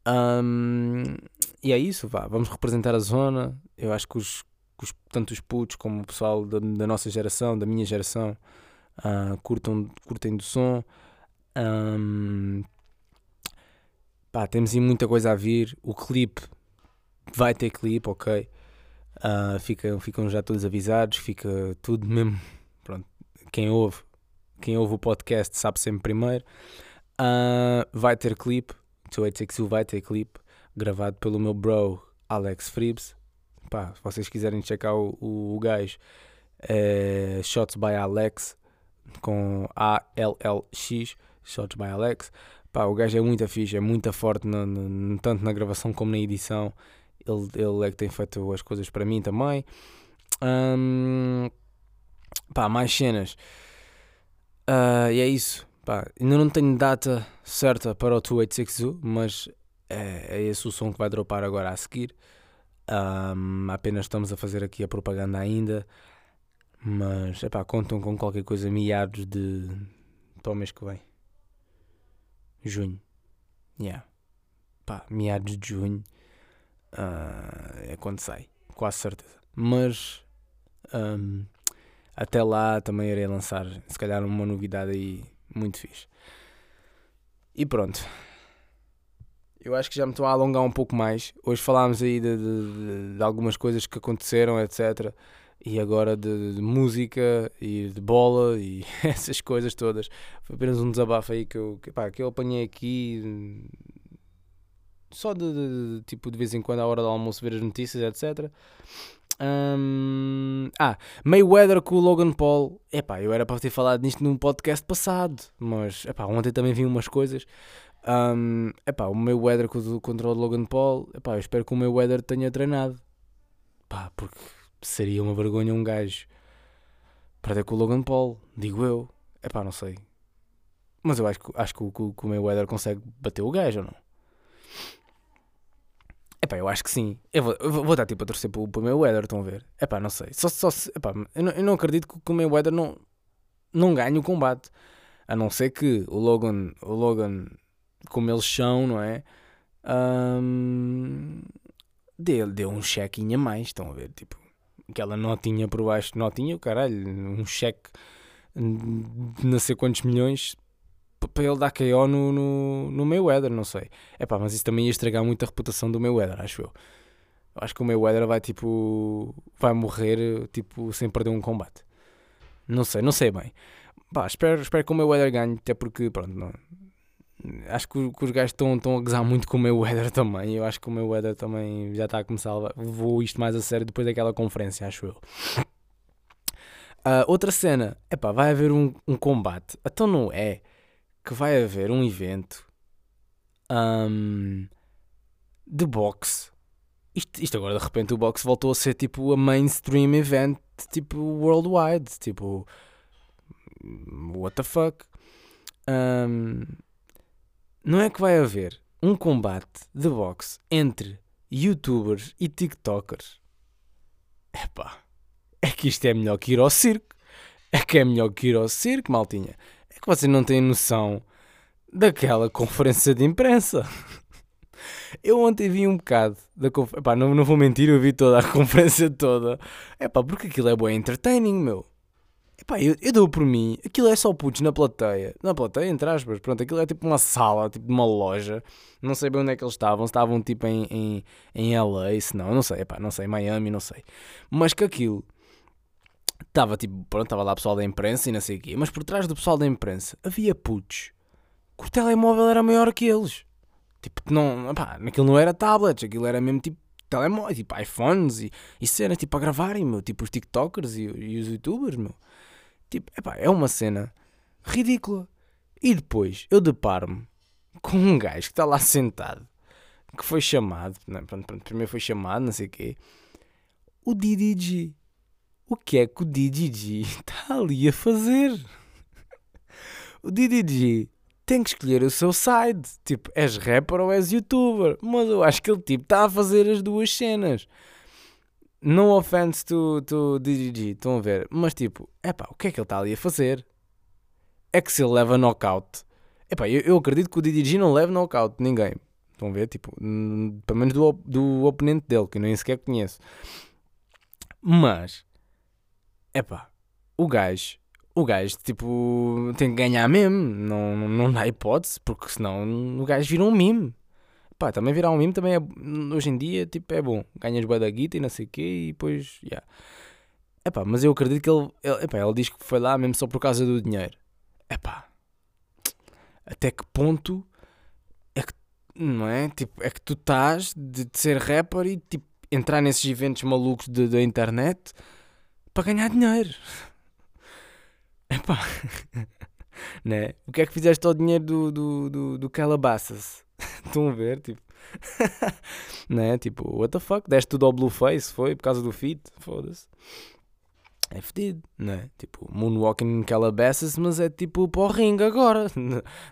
Ahm, e é isso, vá, vamos representar a zona. Eu acho que os, os- tanto os putos como o pessoal da, da nossa geração, da minha geração, ah, curtam, curtem do som. Ahm, pá, temos aí muita coisa a vir. O clipe vai ter clipe, ok. Ah, fica, ficam já todos avisados, fica tudo mesmo. Quem ouve, quem ouve o podcast sabe sempre primeiro. Ah, vai ter clipe, 286 vai ter clipe, gravado pelo meu bro Alex Fribs. Pá, se vocês quiserem checar o, o, o gajo, é Shots by Alex, com A-L-L-X, Shots by Alex. Pá, o gajo é muito fixe, é muito forte, no- no- tanto na gravação como na edição. Ele, ele é que tem feito as coisas para mim também. Ahm, pá, mais cenas. Ah, e é isso. Pá, ainda não tenho data certa para o 286 mas é, é esse o som que vai dropar agora a seguir. Ahm, apenas estamos a fazer aqui a propaganda ainda. Mas, epá, contam com qualquer coisa meados de... para o mês que vem. Junho. Yeah. Pá, meados de junho. ah, é quando sai. Quase certeza. Mas... ahm, até lá também irei lançar, se calhar, uma novidade aí muito fixe. E pronto. Eu acho que já me estou a alongar um pouco mais. Hoje falámos aí de, de- de- algumas coisas que aconteceram, etc. e agora de, de música e de bola e essas coisas todas. Foi apenas um desabafo aí que eu, que, pá, que eu apanhei aqui só de, tipo de vez em quando à hora do almoço ver as notícias, etc. Hum, ah, Mayweather com o Logan Paul. Epá, eu era para ter falado nisto num podcast passado, mas epá, ontem também vi umas coisas. Um, epá, o Mayweather contra o Logan Paul. Epá, eu espero que o Mayweather tenha treinado. Pá, porque seria uma vergonha um gajo perder com o Logan Paul, digo eu. Epá, não sei. Mas eu acho, acho que, que, que o Mayweather consegue bater o gajo ou não? Epá, eu acho que sim. Eu vou, eu vou dar tipo a torcer para o meu weather, estão a ver? Epá, não sei. Só, só se, epá, eu, não, eu não acredito que, que o meu weather não, não ganhe o combate. A não ser que o Logan, o Logan como eles são, não é? Um, deu, deu um chequinho a mais, estão a ver? Tipo, aquela notinha por baixo, notinha, caralho, um cheque de não sei quantos milhões para ele dar KO no, no, no Mayweather, não sei. É pá, mas isso também ia estragar muito a reputação do Mayweather, acho eu. Acho que o Mayweather vai tipo. vai morrer tipo sem perder um combate. Não sei, não sei bem. Pá, espero, espero que o Mayweather ganhe, até porque, pronto, não, acho que, que os gajos estão, a gozar muito com o Mayweather também. Eu acho que o Mayweather também já está a começar a vou isto mais a sério depois daquela conferência, acho eu. Uh, outra cena, é pá, vai haver um, um combate. Então não é que vai haver um evento um, de boxe. Isto, isto, agora de repente o boxe voltou a ser tipo a mainstream event, tipo worldwide. Tipo, what the fuck? Um, não é que vai haver um combate de boxe entre youtubers e tiktokers? Epá, é que isto é melhor que ir ao circo. É que é melhor que ir ao circo, maltinha que vocês não têm noção daquela conferência de imprensa. Eu ontem vi um bocado da conferência. Não, não vou mentir, eu vi toda a conferência toda. É pá, porque aquilo é bom entertaining, meu. Epá, eu, eu dou por mim, aquilo é só putos na plateia. Na plateia, entre aspas, pronto, aquilo é tipo uma sala, tipo uma loja. Não sei bem onde é que eles estavam, se estavam tipo em, em, em LA, se não, não sei, epá, não sei, Miami, não sei. Mas que aquilo Estava tipo, pronto, estava lá pessoal da imprensa e não sei o quê, mas por trás do pessoal da imprensa havia putos que o telemóvel era maior que eles. Tipo, não, pá, aquilo não era tablets, aquilo era mesmo tipo telemóvel, tipo iPhones e, e cenas tipo a gravarem, meu, tipo os TikTokers e, e os YouTubers, meu. Tipo, epá, é uma cena ridícula. E depois eu deparo-me com um gajo que está lá sentado, que foi chamado, não, pronto, pronto, primeiro foi chamado, não sei o quê, o DDG o que é que o DDG está ali a fazer? O DDG tem que escolher o seu side. Tipo, és rapper ou és youtuber. Mas eu acho que ele tipo está a fazer as duas cenas. No offense to, to DDG, estão a ver? Mas tipo, epá, o que é que ele está ali a fazer? É que se ele leva knockout. Epá, eu, eu acredito que o DDG não leva knockout ninguém. Estão a ver? Tipo, pelo menos do, do oponente dele, que eu nem sequer conheço. Mas epá, o gajo, o gajo, tipo, tem que ganhar mesmo, não, não dá hipótese, porque senão o gajo vira um mime. Pá, também virar um mime também é, hoje em dia, tipo, é bom. Ganhas bué da guita e não sei o quê e depois, já. Yeah. Epá, mas eu acredito que ele, ele, epá, ele diz que foi lá mesmo só por causa do dinheiro. Epá, até que ponto é que, não é? Tipo, é que tu estás de, de ser rapper e, tipo, entrar nesses eventos malucos da internet para ganhar dinheiro. Epá, né? O que é que fizeste ao dinheiro do, do, do, do Calabasas? Estão a ver? Tipo, né? Tipo, what the fuck? Deste tudo ao Blueface, foi por causa do feat? Foda-se. É fedido, né? Tipo, Moonwalking in Calabasas, mas é tipo para o ringue agora,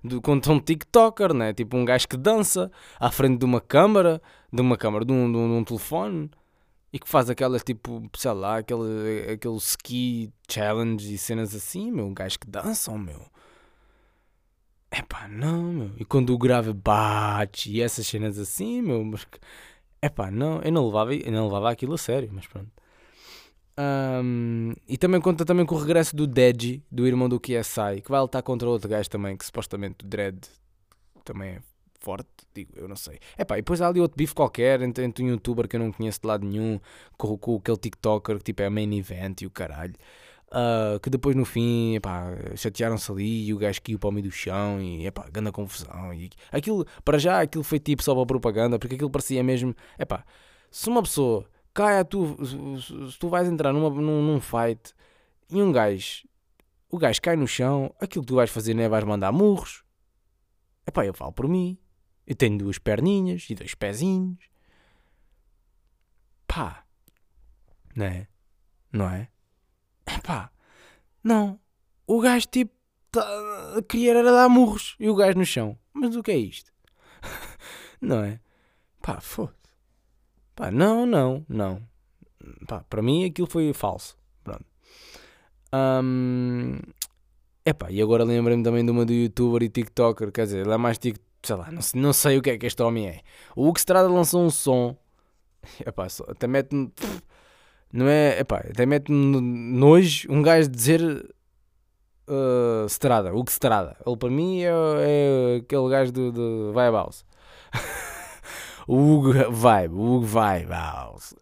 do, contra um TikToker, né? Tipo um gajo que dança à frente de uma câmara, de uma câmara, de um, de um, de um telefone e que faz aquelas tipo, sei lá, aquele, aquele ski challenge e cenas assim, meu, um gajo que dançam, meu. Epá, não, meu. E quando o grave bate e essas cenas assim, meu, mas epá, não, eu não levava, eu não levava aquilo a sério, mas pronto. Um, e também conta também com o regresso do Deji, do irmão do KSI, que vai lutar contra outro gajo também, que supostamente o Dread também é forte, digo, eu não sei. É e depois há ali outro bife qualquer entre, entre um youtuber que eu não conheço de lado nenhum, com, com aquele TikToker que tipo é main event e o caralho. Uh, que depois no fim, epá, chatearam-se ali e o gajo caiu para o meio do chão e epá, grande confusão. E aquilo, para já, aquilo foi tipo só para propaganda, porque aquilo parecia mesmo, epá, se uma pessoa cai a tu, se tu vais entrar numa, num, num fight e um gajo, o gajo cai no chão, aquilo que tu vais fazer não é vais mandar murros. Epá, eu falo por mim. Eu tenho duas perninhas e dois pezinhos. Pá. Não é? Não é? Epá. Não. O gajo tipo tá, queria era dar murros e o gajo no chão. Mas o que é isto? não é? Pá, foda Pá, não, não, não. Pá, para mim aquilo foi falso. Pronto. Um, epá, e agora lembrei-me também de uma do youtuber e tiktoker, quer dizer, ele é mais tiktoker, sei lá, não, não sei o que é que este homem é. O Hugo Strada lançou um som, epá, até mete-me, não é, epá, até mete-me nojo um gajo dizer uh, Strada, Hugo Strada. Ele para mim é, é aquele gajo do, do Vibe House. o Hugo Vibe, o Hugo Vibe House.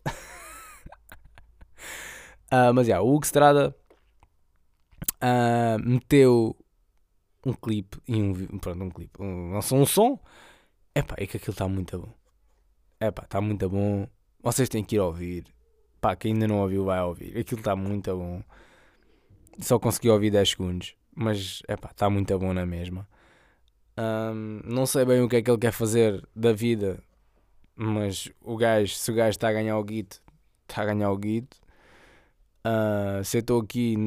uh, mas já, yeah, o Hugo Strada uh, meteu um clipe e um pronto, um clipe, um, lançou um som. Epá, é que aquilo está muito bom. Epá, está muito bom. Vocês têm que ir ouvir. Pá, quem ainda não ouviu vai ouvir. Aquilo está muito bom. Só consegui ouvir 10 segundos. Mas, epá, está muito bom na mesma. Um, não sei bem o que é que ele quer fazer da vida. Mas o gajo, se o gajo está a ganhar o guito, está a ganhar o guito. Uh, se eu estou aqui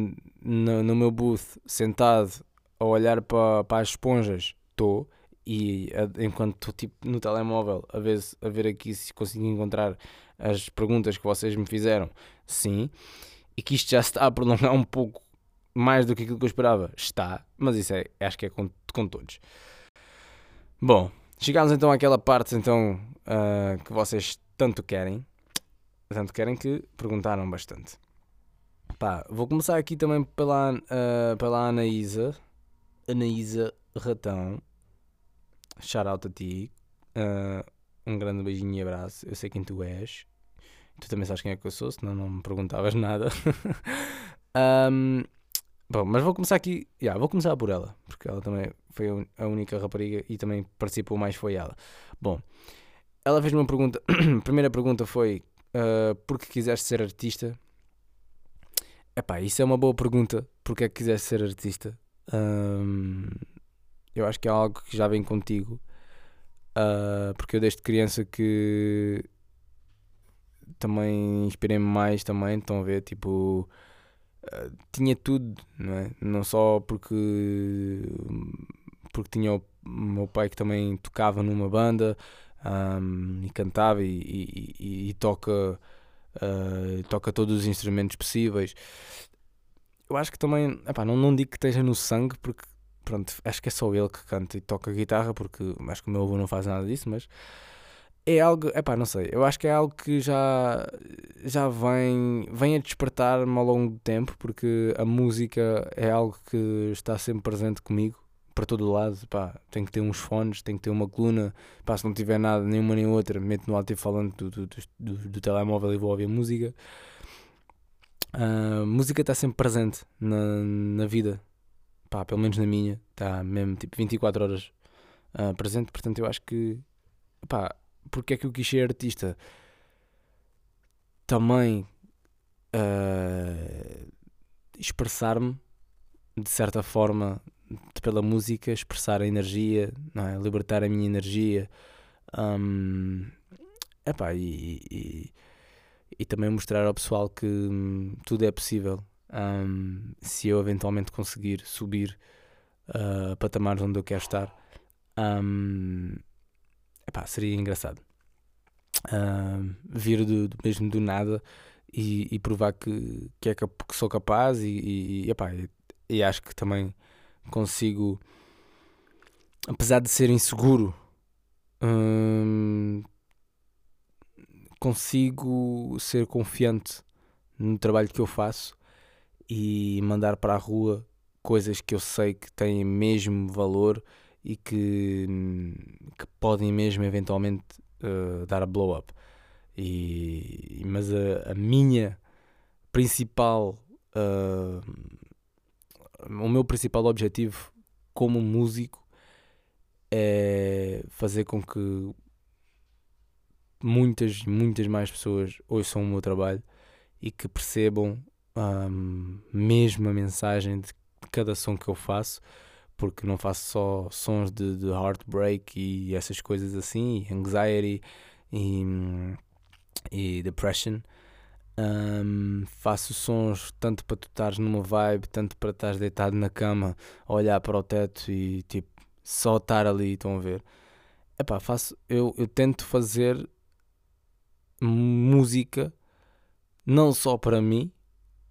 no, no, meu booth sentado a olhar para, para as esponjas, estou. E a, enquanto estou tipo, no telemóvel a ver, a ver aqui se consigo encontrar as perguntas que vocês me fizeram, sim. E que isto já está a prolongar um pouco mais do que aquilo que eu esperava. Está, mas isso é, acho que é com, com todos. Bom, chegámos então àquela parte então uh, que vocês tanto querem. Tanto querem que perguntaram bastante. Pá, vou começar aqui também pela, uh, pela Anaísa. Anaísa Ratão. Shout out a ti. Uh, um grande beijinho e abraço. Eu sei quem tu és. Tu também sabes quem é que eu sou, senão não me perguntavas nada. um, bom, mas vou começar aqui. Yeah, vou começar por ela, porque ela também foi a única rapariga e também participou mais foi ela. Bom, ela fez uma pergunta. a primeira pergunta foi: uh, por que quiseste ser artista? Epá, isso é uma boa pergunta. Porque é que quiseste ser artista? Um, eu acho que é algo que já vem contigo. Uh, porque eu desde criança que também inspirei-me mais também, estão a ver, tipo uh, tinha tudo, não é? Não só porque porque tinha o meu pai que também tocava numa banda um, e cantava e, e, e, e toca uh, toca todos os instrumentos possíveis. Eu acho que também, epá, não, não digo que esteja no sangue, porque pronto, acho que é só ele que canta e toca guitarra, porque acho que o meu avô não faz nada disso, mas é algo, epá, não sei, eu acho que é algo que já, já vem, vem a despertar-me ao longo do tempo, porque a música é algo que está sempre presente comigo para todo lado, pá, tenho que ter uns fones, tenho que ter uma coluna, pá, se não tiver nada, nenhuma nem outra, meto no alto-falante do, do, do, do, telemóvel e vou ouvir música. A uh, música está sempre presente na, na vida, pá, pelo menos na minha, está mesmo tipo 24 horas uh, presente, portanto eu acho que, pá, porque é que eu quis ser artista? Também uh, expressar-me de certa forma pela música, expressar a energia, é? libertar a minha energia. Um, epá, e, e, e, também mostrar ao pessoal que hum, tudo é possível um, se eu eventualmente conseguir subir uh, patamares onde eu quero estar. Um, epá, seria engraçado uh, vir do, do, mesmo do nada e, e provar que, que, é, que sou capaz e, e, epá, e acho que também consigo, apesar de ser inseguro, hum, consigo ser confiante no trabalho que eu faço e mandar para a rua coisas que eu sei que têm mesmo valor e que, que podem mesmo eventualmente uh, dar a blow up. E, mas a, a minha principal, uh, o meu principal objetivo como músico é fazer com que muitas, muitas mais pessoas ouçam o meu trabalho e que percebam um, mesmo a mensagem de cada som que eu faço, porque não faço só sons de, de heartbreak e essas coisas assim, anxiety e, e depression. Um, faço sons tanto para tu estares numa vibe, tanto para estás deitado na cama a olhar para o teto e tipo só estar ali, estão a ver? Epá, faço, eu, eu tento fazer música não só para mim,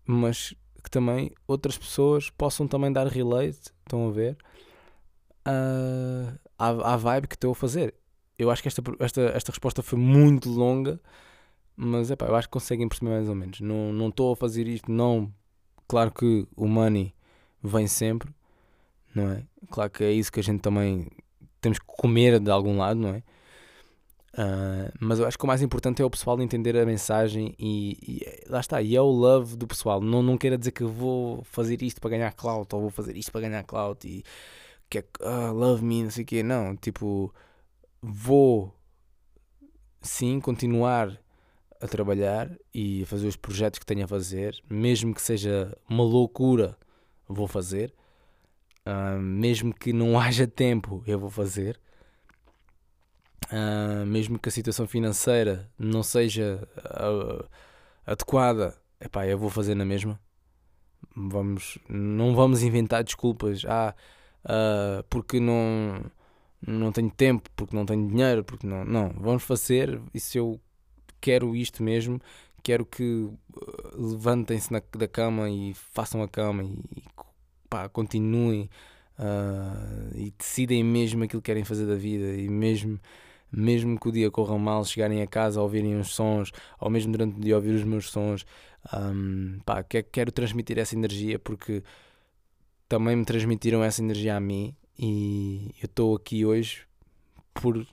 mas que também outras pessoas possam também dar relate, estão a ver, uh, à, à vibe que estou a fazer. Eu acho que esta, esta, esta resposta foi muito longa, mas epá, eu acho que conseguem perceber mais ou menos. Não estou a fazer isto, não. Claro que o money vem sempre, não é? Claro que é isso que a gente também temos que comer de algum lado, não é? Uh, mas eu acho que o mais importante é o pessoal entender a mensagem e, e, lá está, e é o love do pessoal. Não, não queira dizer que vou fazer isto para ganhar clout ou vou fazer isto para ganhar clout e que é uh, love me, não sei o quê. Não, tipo, vou sim continuar a trabalhar e a fazer os projetos que tenho a fazer, mesmo que seja uma loucura, vou fazer. Uh, mesmo que não haja tempo, eu vou fazer. Uh, mesmo que a situação financeira não seja uh, adequada, epá, eu vou fazer na mesma. Vamos, não vamos inventar desculpas. Ah, uh, porque não, não tenho tempo, porque não tenho dinheiro, porque não. Não, vamos fazer. E se eu quero isto mesmo, quero que levantem-se da cama e façam a cama e pá, continuem e decidem mesmo aquilo que querem fazer da vida e mesmo mesmo que o dia corra mal, chegarem a casa ouvirem os sons, ou mesmo durante o dia ouvir os meus sons, um, pá, quero transmitir essa energia porque também me transmitiram essa energia a mim e eu estou aqui hoje por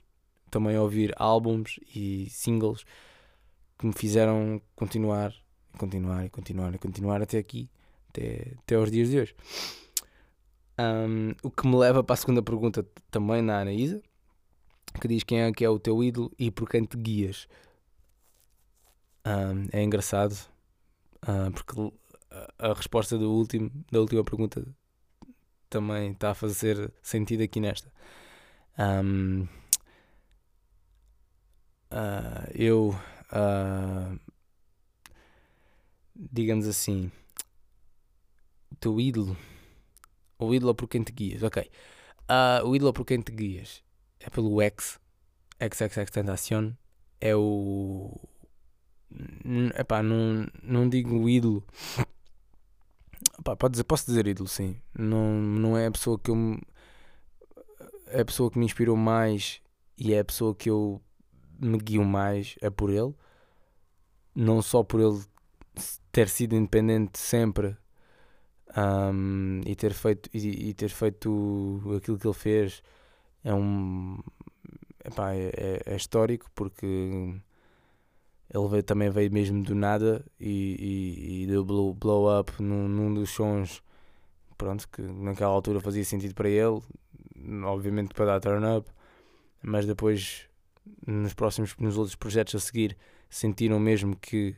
também ouvir álbuns e singles que me fizeram continuar, continuar continuar continuar até aqui, até, até aos dias de hoje. Um, o que me leva para a segunda pergunta também na Anaísa que diz quem é que é o teu ídolo e por quem te guias. Um, é engraçado uh, porque a, resposta do último, da última pergunta também está a fazer sentido aqui nesta. Um, uh, eu, uh, digamos assim, o teu ídolo, o ídolo por quem te guias, ok. o ídolo por quem te guias é pelo X, XXX Tentacion, é o. Epá, não, não digo ídolo. Epá, pode dizer, posso dizer ídolo, sim. Não, não é a pessoa que eu. É a pessoa que me inspirou mais e é a pessoa que eu me guio mais, é por ele. Não só por ele ter sido independente sempre um, e, ter feito, e, e ter feito aquilo que ele fez é um. Epá, é, é, é histórico porque ele veio, também veio mesmo do nada e, e, e deu blow, blow up num, num, dos sons pronto, que naquela altura fazia sentido para ele, obviamente para dar turn up, mas depois nos próximos, nos outros projetos a seguir sentiram mesmo que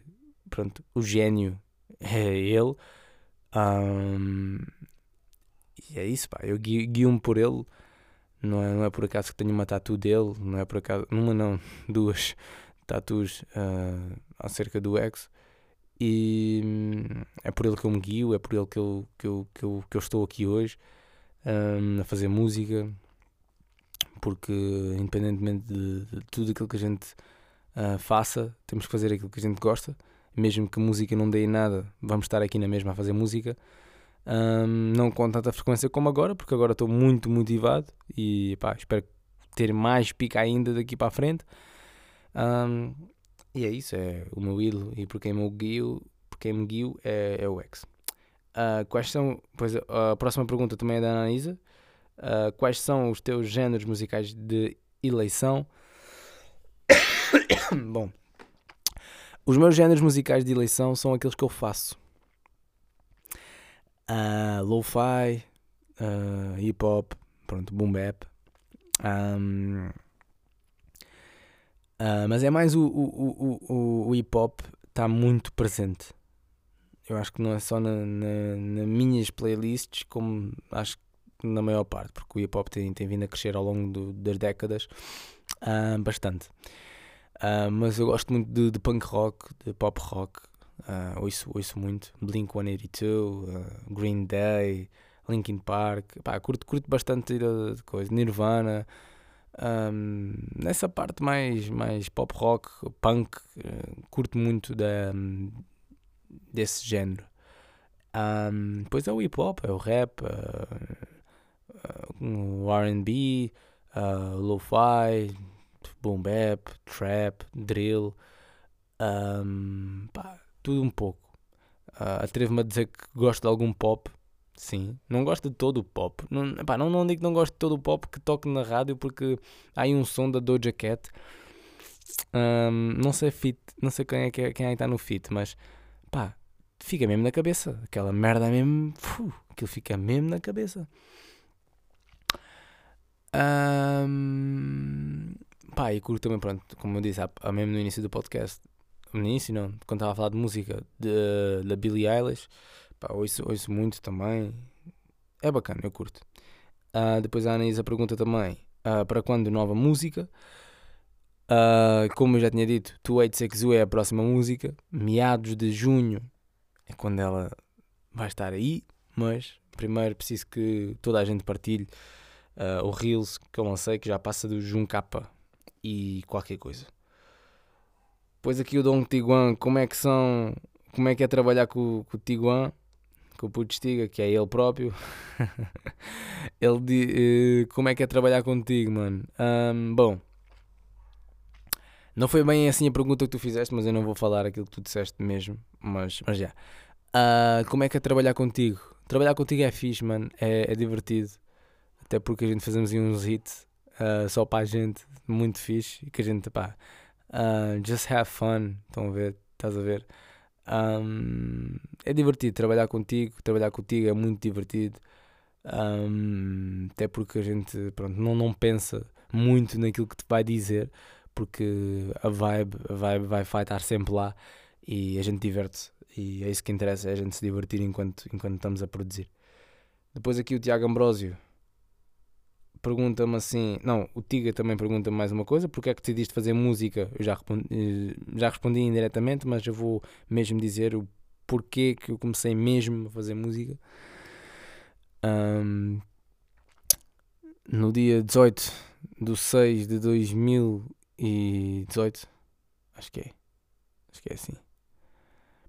pronto, o gênio é ele. Um, e é isso, pá, eu guio-me por ele não é, não é por acaso que tenho uma tatu dele, não é por acaso, uma não, duas tatus uh, acerca do ex. E hum, é por ele que eu me guio, é por ele que eu, que eu, que eu, que eu estou aqui hoje um, a fazer música, porque independentemente de, de tudo aquilo que a gente uh, faça, temos que fazer aquilo que a gente gosta, mesmo que música não dê em nada, vamos estar aqui na mesma a fazer música. Um, não com tanta frequência como agora, porque agora estou muito motivado e pá, espero ter mais pica ainda daqui para a frente. Um, e é isso, é o meu ídolo e por quem me guio, por quem me guio é, é o X. Uh, quais são. Pois a próxima pergunta também é da Analisa. Uh, quais são os teus géneros musicais de eleição? Bom, os meus géneros musicais de eleição são aqueles que eu faço. Uh, Lo-fi, uh, hip hop, pronto, boom bap. Um, uh, mas é mais o, o, o, o, o hip hop está muito presente. Eu acho que não é só na, na, na, minhas playlists, como acho que na maior parte, porque o hip hop tem, tem vindo a crescer ao longo do, das décadas bastante. Mas eu gosto muito de, de, punk rock, de pop rock, uh, ouço, ouço muito. Blink 182, uh, Green Day, Linkin Park, pá, curto, curto bastante de, coisa, Nirvana. Um, nessa parte mais, mais pop rock, punk, uh, curto muito da, desse género. Um, depois é o hip hop, é o rap, o RB, uh, lo-fi, boom bap, trap, drill, um, pá, tudo um pouco. Uh, Atrevo-me a dizer que gosto de algum pop, sim. Não gosto de todo o pop. Não, pá, não, não digo que não gosto de todo o pop que toque na rádio porque há aí um som da Doja Cat. Um, não sei fit, não sei quem é que é, quem é está no fit, mas pá, fica mesmo na cabeça. Aquela merda mesmo, uf, aquilo fica mesmo na cabeça. Um, pá, e curto também, pronto, como eu disse, há, há mesmo no início do podcast, no início não, quando estava a falar de música da Billie Eilish, pá, ouço, ouço muito também, é bacana, eu curto. Uh, depois a Anaísa pergunta também, uh, para quando nova música? Uh, como eu já tinha dito, 286 é a próxima música, meados de junho é quando ela vai estar aí, mas primeiro preciso que toda a gente partilhe o Reels que eu lancei, que já passa do Jun Kappa e qualquer coisa. Depois aqui o Dom Tiguan, como é que são, como é que é trabalhar com, com o Tiguan, com o Putstiga, que é ele próprio. ele uh, como é que é trabalhar contigo, mano? Um, bom, não foi bem assim a pergunta que tu fizeste, mas eu não vou falar aquilo que tu disseste mesmo. Mas, mas já. Uh, como é que é trabalhar contigo? Trabalhar contigo é fixe, mano. É, é divertido. Até porque a gente fazemos uns hits uh, só para a gente, muito fixe. E que a gente, pá, uh, just have fun. Estão a ver? Estás a ver? Um, é divertido trabalhar contigo. Trabalhar contigo é muito divertido. Um, até porque a gente, pronto, não, não pensa muito naquilo que te vai dizer porque a vibe, a vibe vai estar sempre lá e a gente diverte-se. E é isso que interessa, é a gente se divertir enquanto, enquanto estamos a produzir. Depois aqui o Tiago Ambrosio pergunta-me assim. Não, o Tiga também pergunta-me mais uma coisa: porque é que decidiste fazer música? Eu já respondi, eh, já respondi indiretamente, mas eu vou mesmo dizer o porquê que eu comecei mesmo a fazer música. Um, no dia 18 de 6 de 2000 e 18. Acho que é. Acho que é assim.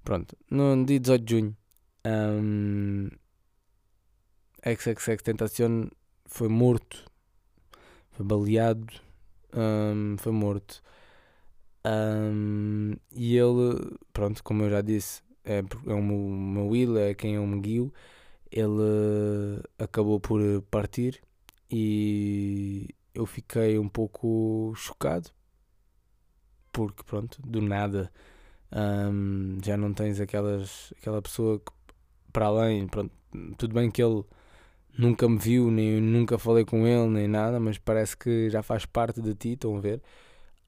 Pronto. No dia 18 de junho, um, XXX Tentacion foi morto. Foi baleado. Um, foi morto. Um, e ele, pronto, como eu já disse, é, é o meu, will, é quem eu me guio. Ele acabou por partir e eu fiquei um pouco chocado porque pronto, do nada um, já não tens aquelas, aquela pessoa que para além, pronto, tudo bem que ele nunca me viu, nem nunca falei com ele, nem nada, mas parece que já faz parte de ti, estão a ver?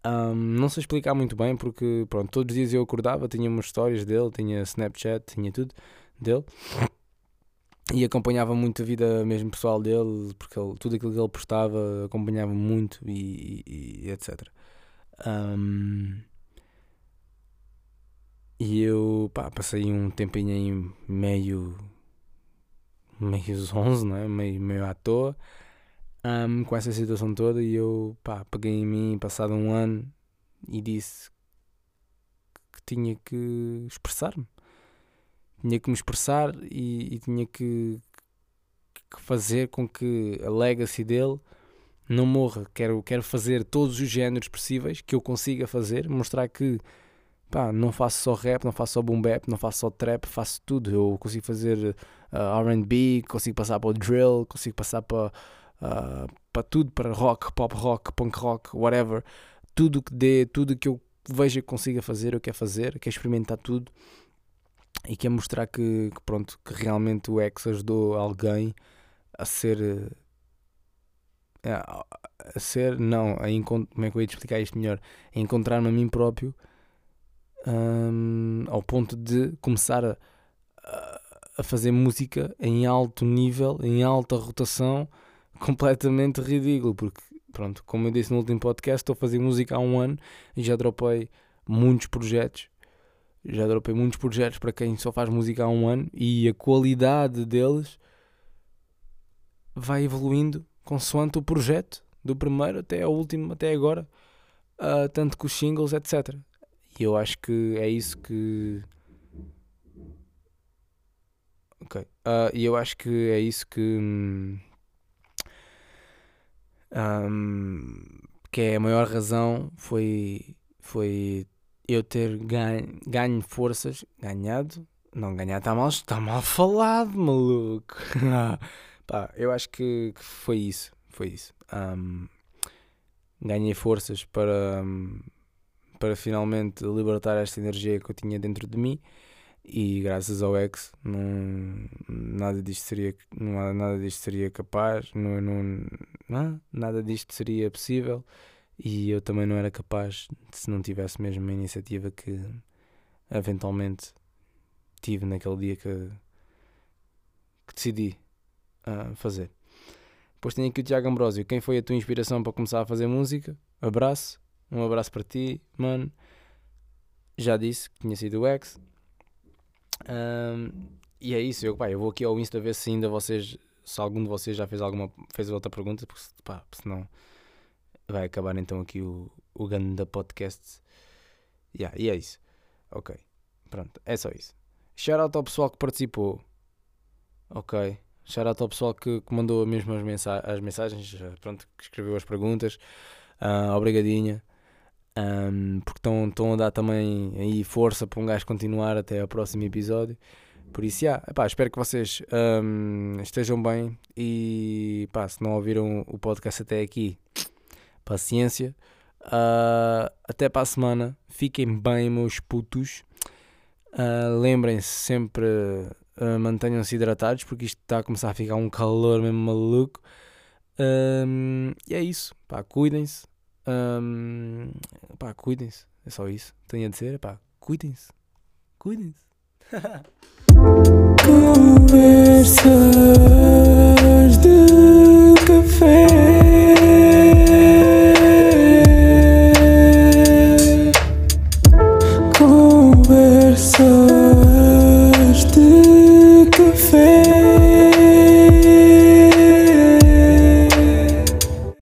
Um, não sei explicar muito bem porque pronto, todos os dias eu acordava, tinha umas histórias dele, tinha Snapchat, tinha tudo dele e acompanhava muito a vida mesmo pessoal dele, porque ele, tudo aquilo que ele postava acompanhava muito e, e, e etc. Um, e eu pá, passei um tempinho meio. Meio zonzo, né? meio, meio à toa um, com essa situação toda. E eu pá, peguei em mim, passado um ano, e disse que tinha que expressar-me. Tinha que me expressar e, e tinha que, que fazer com que a legacy dele não morra. Quero, quero fazer todos os géneros possíveis que eu consiga fazer, mostrar que pá, não faço só rap, não faço só boom bap, não faço só trap, faço tudo. Eu consigo fazer uh, RB, consigo passar para o drill, consigo passar para, ah, para tudo, para rock, pop rock, punk rock, whatever. Tudo que dê, tudo que eu veja que consiga fazer, eu quero fazer, quero experimentar tudo e quero mostrar que, que pronto, que realmente o X ajudou alguém a ser. eh, A, ser, não, a como é que eu ia explicar isto melhor? A encontrar-me a mim próprio hum, ao ponto de começar a- a fazer música em alto nível, em alta rotação, completamente ridículo, porque pronto, como eu disse no último podcast, estou a fazer música há um ano e já dropei muitos projetos. Já dropei muitos projetos para quem só faz música há um ano e a qualidade deles vai evoluindo consoante o projeto, do primeiro até ao último, até agora, ah, tanto com os singles, etc. E eu acho que é isso que. Ok. Ah, e eu acho que é isso que. hum, hum, que é a maior razão foi, foi eu ter ganho, ganho forças, ganhado, não ganhar está mal, está mal falado, maluco. Pá, eu acho que, que foi isso, foi isso. Hum, ganhei forças para, hum, para finalmente libertar esta energia que eu tinha dentro de mim e graças ao ex não, nada disto seria não, nada disto seria capaz não, não, não, nada disto seria possível. E eu também não era capaz se não tivesse mesmo uma iniciativa que eventualmente tive naquele dia que, que decidi ah, fazer. Depois tenho aqui o Tiago Ambrosio. Quem foi a tua inspiração para começar a fazer música? abraço, um abraço para ti mano. Já disse que tinha sido o ex Ahm, e é isso, eu, pá, eu vou aqui ao Insta ver se ainda vocês, se algum de vocês já fez alguma, fez outra pergunta, porque pá, senão vai acabar então aqui o, o Ganda Podcast. Yeah, e é isso. Ok, pronto, é só isso. Shout out ao pessoal que participou. Ok. Shout out ao pessoal que, que mandou mesmo as, mensa as mensagens, pronto, que escreveu as perguntas. Ah, obrigadinha. Ahm, porque estão a dar também aí força para um gajo continuar até ao próximo episódio. Por isso, yeah, epá, espero que vocês ahm, estejam bem e se não ouviram o podcast até aqui, paciência. Ah, até para a semana. Fiquem bem, meus putos. Ah, Lembrem-se sempre, ah, mantenham-se hidratados porque isto está a começar a ficar um calor mesmo maluco. E é isso, cuidem-se. Ahm, pá, cuidem-se. É só isso. Tenho a dizer, pá, cuidem-se. Cuidem-se.